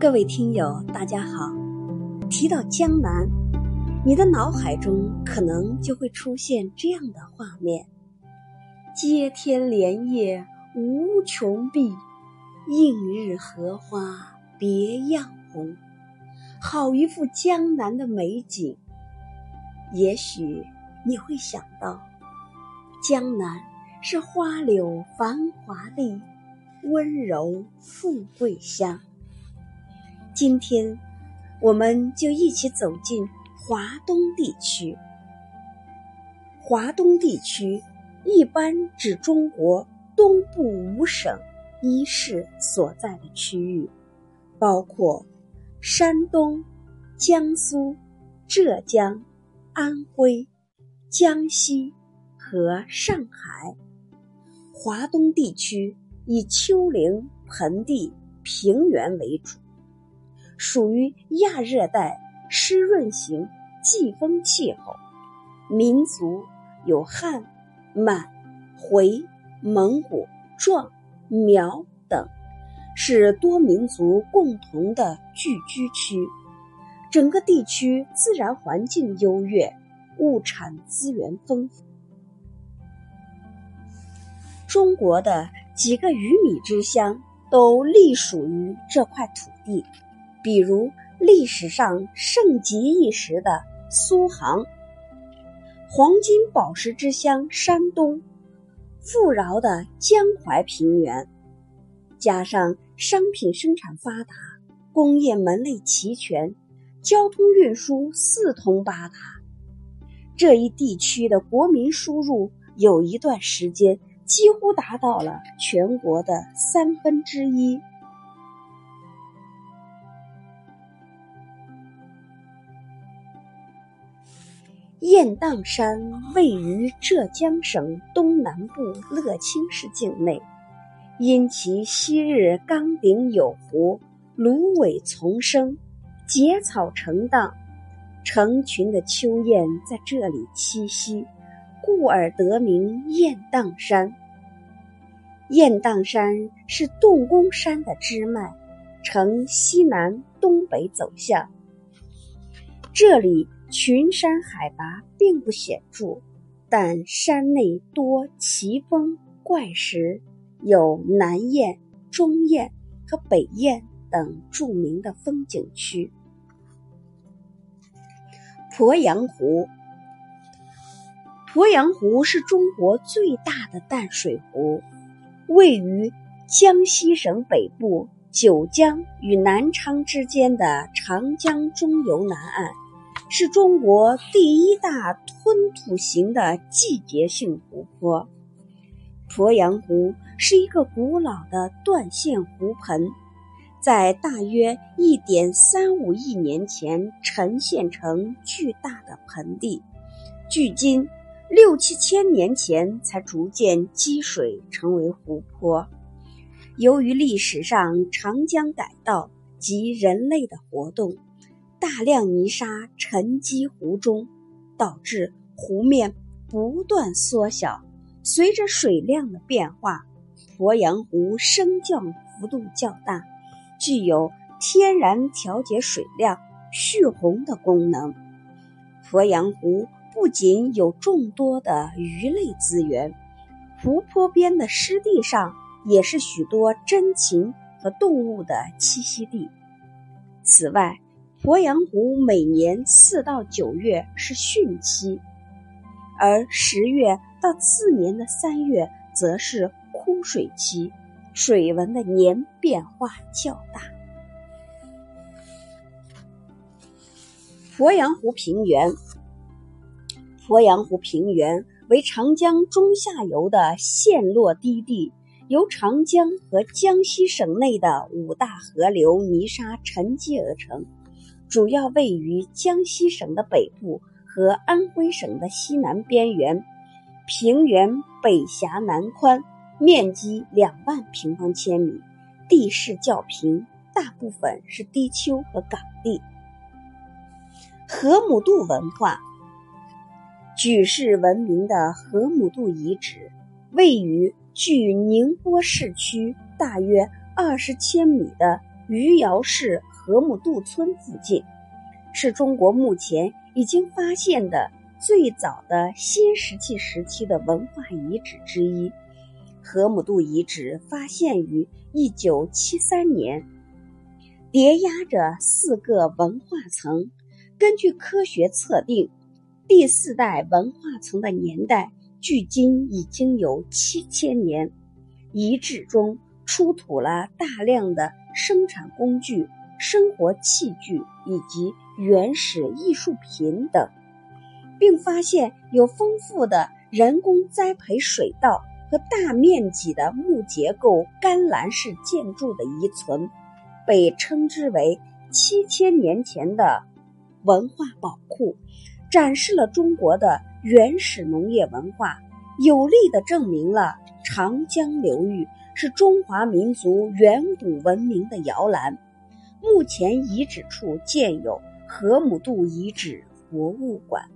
各位听友，大家好。提到江南，你的脑海中可能就会出现这样的画面：接天莲叶无穷碧，映日荷花别样红。好一幅江南的美景。也许你会想到，江南是花柳繁华地，温柔富贵乡。今天，我们就一起走进华东地区。华东地区一般指中国东部五省一市所在的区域，包括山东、江苏、浙江。安徽、江西和上海，华东地区以丘陵、盆地、平原为主，属于亚热带湿润型季风气候。民族有汉、满、回、蒙古、壮、苗等，是多民族共同的聚居区。整个地区自然环境优越，物产资源丰富。中国的几个鱼米之乡都隶属于这块土地，比如历史上盛极一时的苏杭；黄金宝石之乡山东，富饶的江淮平原，加上商品生产发达，工业门类齐全。交通运输四通八达，这一地区的国民输入有一段时间几乎达到了全国的三分之一。雁荡山位于浙江省东南部乐清市境内，因其昔日冈顶有湖，芦苇丛生。结草成荡，成群的秋雁在这里栖息，故而得名雁荡山。雁荡山是洞宫山的支脉，呈西南东北走向。这里群山海拔并不显著，但山内多奇峰怪石，有南雁、中雁和北雁等著名的风景区。鄱阳湖，鄱阳湖是中国最大的淡水湖，位于江西省北部九江与南昌之间的长江中游南岸，是中国第一大吞吐型的季节性湖泊。鄱阳湖是一个古老的断线湖盆。在大约一点三五亿年前沉陷成巨大的盆地，距今六七千年前才逐渐积水成为湖泊。由于历史上长江改道及人类的活动，大量泥沙沉积湖中，导致湖面不断缩小。随着水量的变化，鄱阳湖升降幅度较大。具有天然调节水量、蓄洪的功能。鄱阳湖不仅有众多的鱼类资源，湖泊边的湿地上也是许多珍禽和动物的栖息地。此外，鄱阳湖每年四到九月是汛期，而十月到次年的三月则是枯水期。水文的年变化较大。鄱阳湖平原，鄱阳湖平原为长江中下游的陷落低地，由长江和江西省内的五大河流泥沙沉积而成，主要位于江西省的北部和安徽省的西南边缘，平原北狭南宽。面积两万平方千米，地势较平，大部分是低丘和岗地。河姆渡文化，举世闻名的河姆渡遗址，位于距宁波市区大约二十千米的余姚市河姆渡村附近，是中国目前已经发现的最早的新石器时期的文化遗址之一。河姆渡遗址发现于一九七三年，叠压着四个文化层。根据科学测定，第四代文化层的年代距今已经有七千年。遗址中出土了大量的生产工具、生活器具以及原始艺术品等，并发现有丰富的人工栽培水稻和大面积的木结构干栏式建筑的遗存，被称之为七千年前的文化宝库，展示了中国的原始农业文化，有力的证明了。长江流域是中华民族远古文明的摇篮。目前遗址处建有河姆渡遗址博物馆。